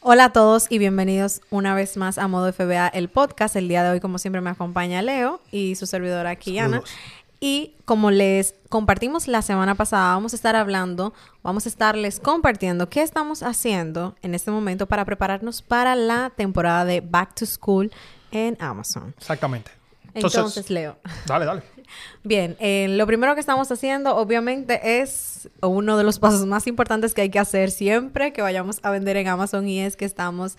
Hola a todos y bienvenidos una vez más a Modo FBA, el podcast. El día de hoy, como siempre, me acompaña Leo y su servidora Kiana. Y como les compartimos la semana pasada, vamos a estar hablando, vamos a estarles compartiendo qué estamos haciendo en este momento para prepararnos para la temporada de Back to School en Amazon. Exactamente. Entonces, Leo. Dale, dale. Bien, eh, lo primero que estamos haciendo, obviamente, es uno de los pasos más importantes que hay que hacer siempre que vayamos a vender en Amazon y es que estamos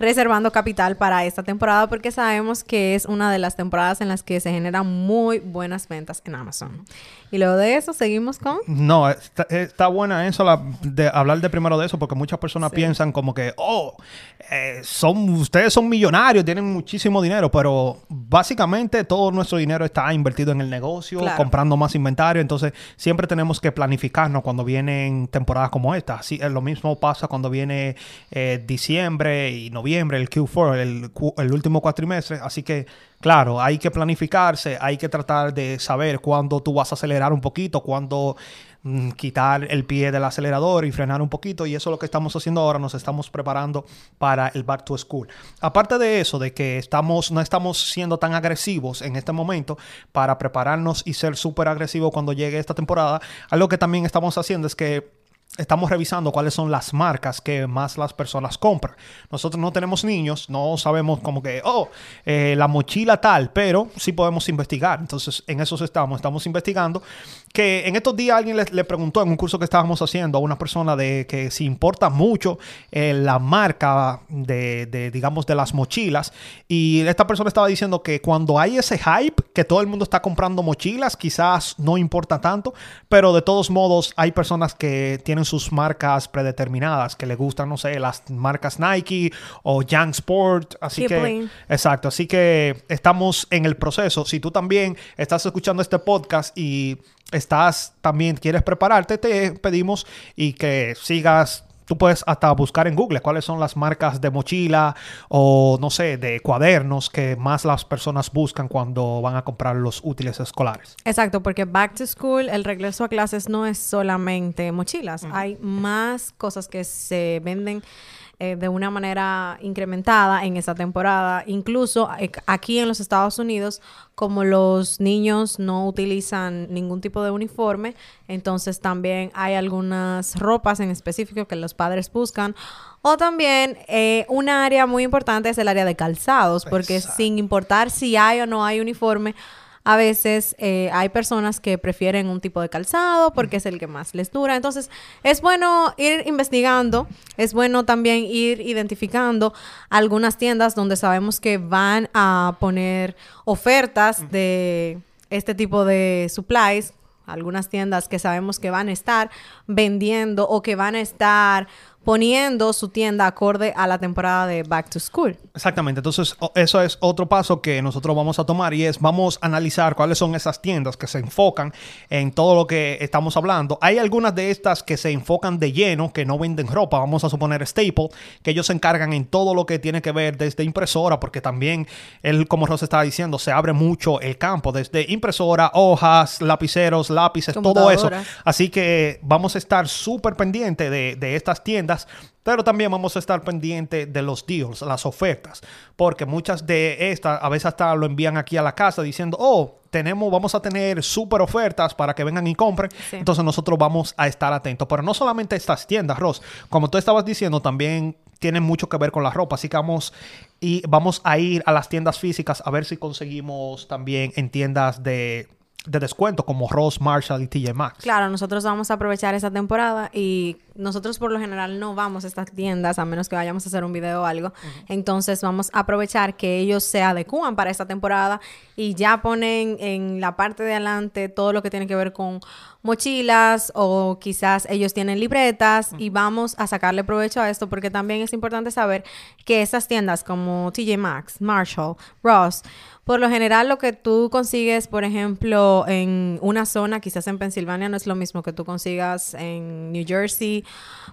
reservando capital para esta temporada porque sabemos que es una de las temporadas en las que se generan muy buenas ventas en Amazon. Y luego de eso seguimos con... No, está, buena eso, de hablar de primero de eso, porque muchas personas piensan como que, oh, eh, son, ustedes son millonarios, tienen muchísimo dinero, pero básicamente todo nuestro dinero está invertido en el negocio, comprando más inventario, entonces siempre tenemos que planificarnos cuando vienen temporadas como esta. Así, lo mismo pasa cuando viene eh, diciembre y noviembre, el Q4, el, último cuatrimestre, así que Claro, hay que planificarse, hay que tratar de saber cuándo tú vas a acelerar un poquito, cuándo mm, quitar el pie del acelerador y frenar un poquito. Y eso es lo que estamos haciendo ahora, nos estamos preparando para el back to school. Aparte de eso, de que estamos, no estamos siendo tan agresivos en este momento para prepararnos y ser súper agresivos cuando llegue esta temporada, algo que también estamos haciendo es que estamos revisando cuáles son las marcas que más las personas compran. Nosotros no tenemos niños, no sabemos como que, oh, eh, la mochila tal, pero sí podemos investigar. Entonces, en eso estamos, estamos investigando. Que en estos días alguien le, preguntó en un curso que estábamos haciendo a una persona de que si importa mucho eh, la marca de, de, digamos, de las mochilas. Y esta persona estaba diciendo que cuando hay ese hype, que todo el mundo está comprando mochilas, quizás no importa tanto, pero de todos modos hay personas que tienen sus marcas predeterminadas que le gustan, no sé, las marcas Nike o Young Sport. Así que, exacto. Así que estamos en el proceso. Si tú también estás escuchando este podcast y estás también quieres prepararte, te pedimos y que sigas Tú puedes hasta buscar en Google cuáles son las marcas de mochila o, no sé, de cuadernos que más las personas buscan cuando van a comprar los útiles escolares. Exacto, porque back to school, el regreso a clases no es solamente mochilas. Hay más cosas que se venden eh, de una manera incrementada en esa temporada. Incluso eh, aquí en los Estados Unidos, como los niños no utilizan ningún tipo de uniforme, entonces también hay algunas ropas en específico que los padres buscan. O también eh, un área muy importante es el área de calzados, porque sin importar si hay o no hay uniforme, a veces eh, hay personas que prefieren un tipo de calzado porque es el que más les dura. Entonces, es bueno ir investigando, es bueno también ir identificando algunas tiendas donde sabemos que van a poner ofertas de este tipo de supplies, algunas tiendas que sabemos que van a estar vendiendo o que van a estar poniendo su tienda acorde a la temporada de Back to School. Exactamente, entonces eso es otro paso que nosotros vamos a tomar y es vamos a analizar cuáles son esas tiendas que se enfocan en todo lo que estamos hablando. Hay algunas de estas que se enfocan de lleno, que no venden ropa, vamos a suponer Staple, que ellos se encargan en todo lo que tiene que ver desde impresora, porque también él, como Rosa estaba diciendo, se abre mucho el campo, desde impresora, hojas, lapiceros, lápices, todo eso. Así que vamos a estar súper pendientes de, de estas tiendas pero también vamos a estar pendientes de los deals, las ofertas, porque muchas de estas a veces hasta lo envían aquí a la casa diciendo, oh, tenemos, vamos a tener súper ofertas para que vengan y compren. Entonces nosotros vamos a estar atentos. Pero no solamente estas tiendas, Ross, como tú estabas diciendo, también tienen mucho que ver con la ropa. Así que vamos, y vamos a ir a las tiendas físicas a ver si conseguimos también en tiendas de de descuento como Ross, Marshall y TJ Maxx. Claro, nosotros vamos a aprovechar esa temporada y nosotros por lo general no vamos a estas tiendas a menos que vayamos a hacer un video o algo. Entonces vamos a aprovechar que ellos se adecúan para esta temporada y ya ponen en la parte de adelante todo lo que tiene que ver con mochilas o quizás ellos tienen libretas y vamos a sacarle provecho a esto porque también es importante saber que esas tiendas como TJ Maxx, Marshall, Ross, por lo general, lo que tú consigues, por ejemplo, en una zona, quizás en Pensilvania, no es lo mismo que tú consigas en New Jersey.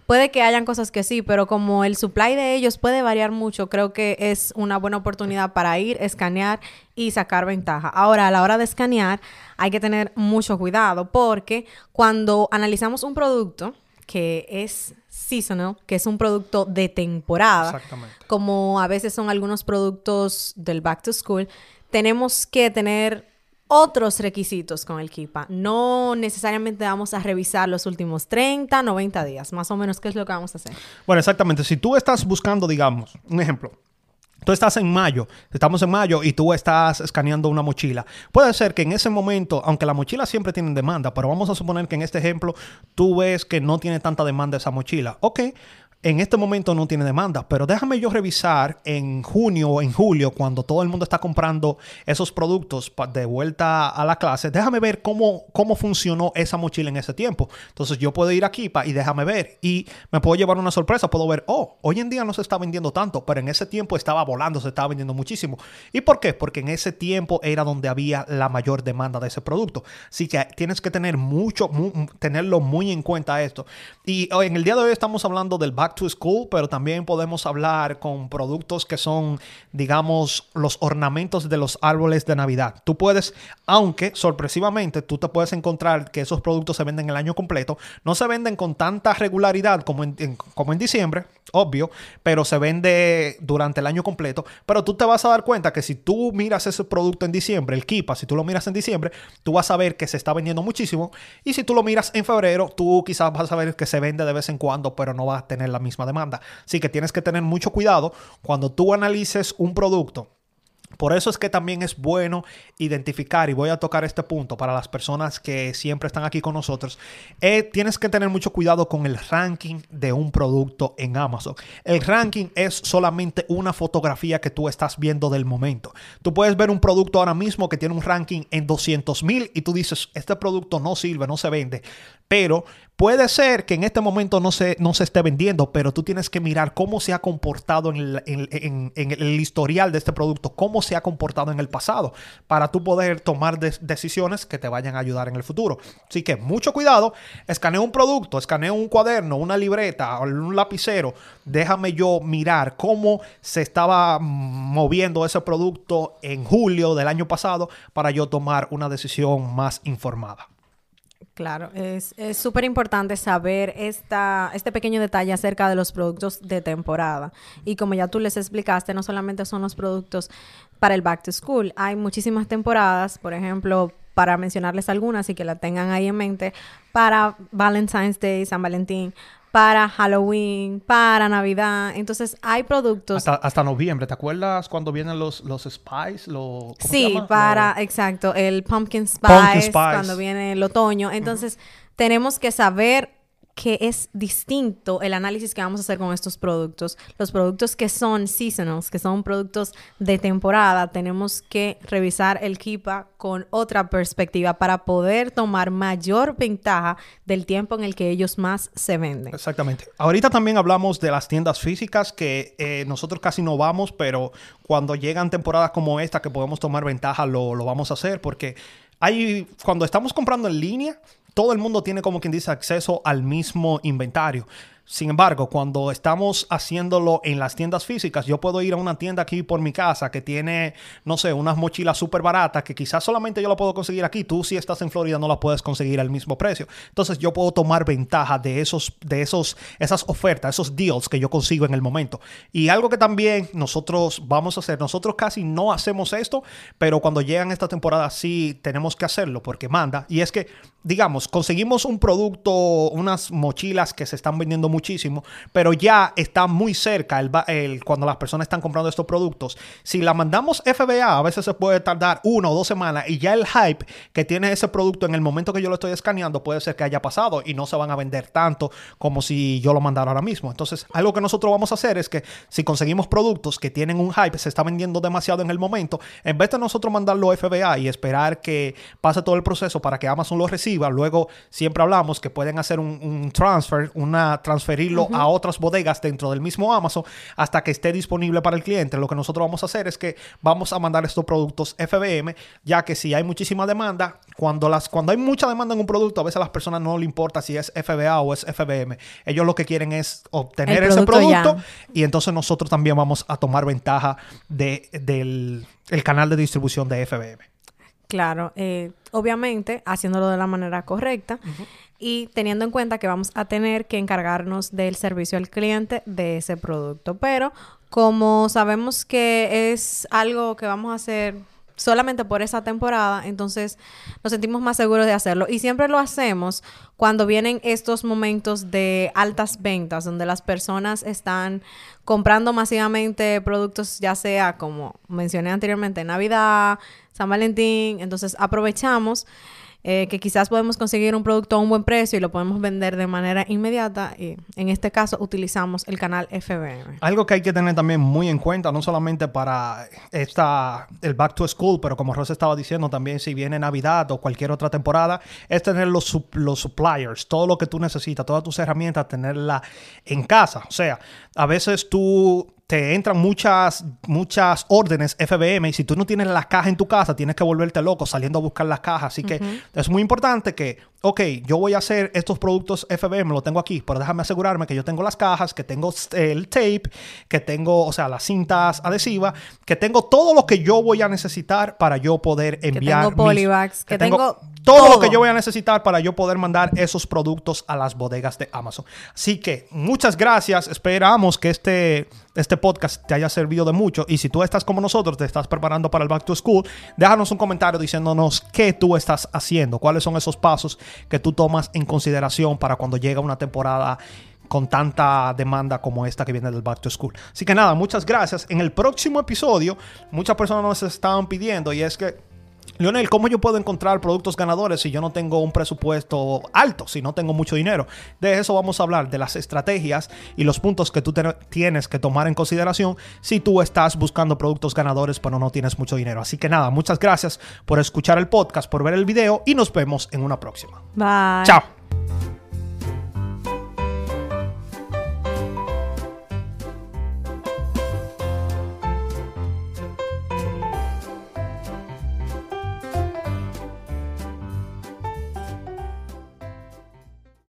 Puede que hayan cosas que sí, pero como el supply de ellos puede variar mucho, creo que es una buena oportunidad para ir, escanear y sacar ventaja. Ahora, a la hora de escanear, hay que tener mucho cuidado porque cuando analizamos un producto que es seasonal, que es un producto de temporada, como a veces son algunos productos del back to school, tenemos que tener otros requisitos con el KIPA. No necesariamente vamos a revisar los últimos 30, 90 días, más o menos, ¿qué es lo que vamos a hacer? Bueno, exactamente. Si tú estás buscando, digamos, un ejemplo, tú estás en mayo, estamos en mayo y tú estás escaneando una mochila. Puede ser que en ese momento, aunque la mochila siempre tiene demanda, pero vamos a suponer que en este ejemplo tú ves que no tiene tanta demanda esa mochila. Ok, en este momento no tiene demanda, pero déjame yo revisar en junio o en julio, cuando todo el mundo está comprando esos productos de vuelta a la clase, déjame ver cómo, cómo funcionó esa mochila en ese tiempo. Entonces yo puedo ir aquí y déjame ver y me puedo llevar una sorpresa, puedo ver, oh, hoy en día no se está vendiendo tanto, pero en ese tiempo estaba volando, se estaba vendiendo muchísimo. ¿Y por qué? Porque en ese tiempo era donde había la mayor demanda de ese producto. Así que tienes que tener mucho, tenerlo muy en cuenta esto. Y en el día de hoy estamos hablando del back to school, pero también podemos hablar con productos que son, digamos, los ornamentos de los árboles de Navidad. Tú puedes, aunque sorpresivamente tú te puedes encontrar que esos productos se venden el año completo, no se venden con tanta regularidad como en, como en diciembre, obvio, pero se vende durante el año completo. Pero tú te vas a dar cuenta que si tú miras ese producto en diciembre, el Kipa, si tú lo miras en diciembre, tú vas a ver que se está vendiendo muchísimo. Y si tú lo miras en febrero, tú quizás vas a ver que se vende de vez en cuando, pero no va a tener la misma demanda. Así que tienes que tener mucho cuidado cuando tú analices un producto por eso es que también es bueno identificar, y voy a tocar este punto para las personas que siempre están aquí con nosotros, eh, tienes que tener mucho cuidado con el ranking de un producto en Amazon. El ranking es solamente una fotografía que tú estás viendo del momento. Tú puedes ver un producto ahora mismo que tiene un ranking en 200 mil y tú dices, este producto no sirve, no se vende, pero Puede ser que en este momento no se, no se esté vendiendo, pero tú tienes que mirar cómo se ha comportado en el, historial de este producto, cómo se ha comportado en el pasado, para tú poder tomar decisiones que te vayan a ayudar en el futuro. Así que mucho cuidado, escaneo un producto, escaneo un cuaderno, una libreta, un lapicero, déjame yo mirar cómo se estaba moviendo ese producto en julio del año pasado para yo tomar una decisión más informada. Claro, es súper importante saber esta, este pequeño detalle acerca de los productos de temporada. Y como ya tú les explicaste, no solamente son los productos para el back to school, hay muchísimas temporadas, por ejemplo, para mencionarles algunas y que la tengan ahí en mente, para Valentine's Day, San Valentín, para Halloween, para Navidad. Entonces, hay productos. Hasta, noviembre. ¿Te acuerdas cuando vienen los, los Spice? sí, para, exacto, el pumpkin spice, cuando viene el otoño. Entonces, tenemos que saber que es distinto el análisis que vamos a hacer con estos productos. Los productos que son seasonals, que son productos de temporada, tenemos que revisar el KIPA con otra perspectiva para poder tomar mayor ventaja del tiempo en el que ellos más se venden. Exactamente. Ahorita también hablamos de las tiendas físicas que eh, nosotros casi no vamos, pero cuando llegan temporadas como esta que podemos tomar ventaja, lo, lo vamos a hacer porque cuando estamos comprando en línea, todo el mundo tiene como quien dice acceso al mismo inventario. Sin embargo, cuando estamos haciéndolo en las tiendas físicas, yo puedo ir a una tienda aquí por mi casa que tiene, no sé, unas mochilas súper baratas que quizás solamente yo la puedo conseguir aquí. Tú si estás en Florida no la puedes conseguir al mismo precio. Entonces yo puedo tomar ventaja de esos, de esos, esas ofertas, esos deals que yo consigo en el momento. Y algo que también nosotros vamos a hacer, nosotros casi no hacemos esto, pero cuando llegan esta temporada sí tenemos que hacerlo porque manda. Y es que, digamos, conseguimos un producto, unas mochilas que se están vendiendo muchísimo, pero ya está muy cerca el, cuando las personas están comprando estos productos. Si la mandamos FBA, a veces se puede tardar una o dos semanas y ya el hype que tiene ese producto en el momento que yo lo estoy escaneando puede ser que haya pasado y no se van a vender tanto como si yo lo mandara ahora mismo. Entonces, algo que nosotros vamos a hacer es que si conseguimos productos que tienen un hype, se está vendiendo demasiado en el momento, en vez de nosotros mandarlo FBA y esperar que pase todo el proceso para que Amazon lo reciba, luego luego siempre hablamos que pueden hacer un, transfer, una transferirlo a otras bodegas dentro del mismo Amazon hasta que esté disponible para el cliente. Lo que nosotros vamos a hacer es que vamos a mandar estos productos FBM, ya que si hay muchísima demanda, cuando las cuando hay mucha demanda en un producto, a veces a las personas no le importa si es FBA o es FBM. Ellos lo que quieren es obtener ese producto y entonces nosotros también vamos a tomar ventaja de, del el canal de distribución de FBM. Claro, eh, obviamente haciéndolo de la manera correcta y teniendo en cuenta que vamos a tener que encargarnos del servicio al cliente de ese producto. Pero como sabemos que es algo que vamos a hacer solamente por esa temporada, entonces nos sentimos más seguros de hacerlo. Y siempre lo hacemos cuando vienen estos momentos de altas ventas, donde las personas están comprando masivamente productos, ya sea como mencioné anteriormente, Navidad, San Valentín, entonces aprovechamos eh, que quizás podemos conseguir un producto a un buen precio y lo podemos vender de manera inmediata. Y en este caso utilizamos el canal FBM. Algo que hay que tener también muy en cuenta, no solamente para esta, el Back to School, pero como Rosa estaba diciendo también, si viene Navidad o cualquier otra temporada, es tener los, los suppliers, todo lo que tú necesitas, todas tus herramientas, tenerla en casa. O sea, a veces tú te entran muchas, muchas órdenes FBM y si tú no tienes las cajas en tu casa, tienes que volverte loco saliendo a buscar las cajas. Así que es muy importante que, ok, yo voy a hacer estos productos FBM, lo tengo aquí, pero déjame asegurarme que yo tengo las cajas, que tengo el tape, que tengo, o sea, las cintas adhesivas, que tengo todo lo que yo voy a necesitar para yo poder enviar. Que tengo polybags, que, tengo todo, lo que yo voy a necesitar para yo poder mandar esos productos a las bodegas de Amazon. Así que muchas gracias. Esperamos que este, este podcast te haya servido de mucho. Y si tú estás como nosotros, te estás preparando para el Back to School, déjanos un comentario diciéndonos qué tú estás haciendo, cuáles son esos pasos que tú tomas en consideración para cuando llega una temporada con tanta demanda como esta que viene del Back to School. Así que nada, muchas gracias. En el próximo episodio, muchas personas nos estaban pidiendo y es que Leonel, ¿cómo yo puedo encontrar productos ganadores si yo no tengo un presupuesto alto, si no tengo mucho dinero? De eso vamos a hablar, de las estrategias y los puntos que tú tienes que tomar en consideración si tú estás buscando productos ganadores pero no tienes mucho dinero. Así que nada, muchas gracias por escuchar el podcast, por ver el video y nos vemos en una próxima. Bye. Chao.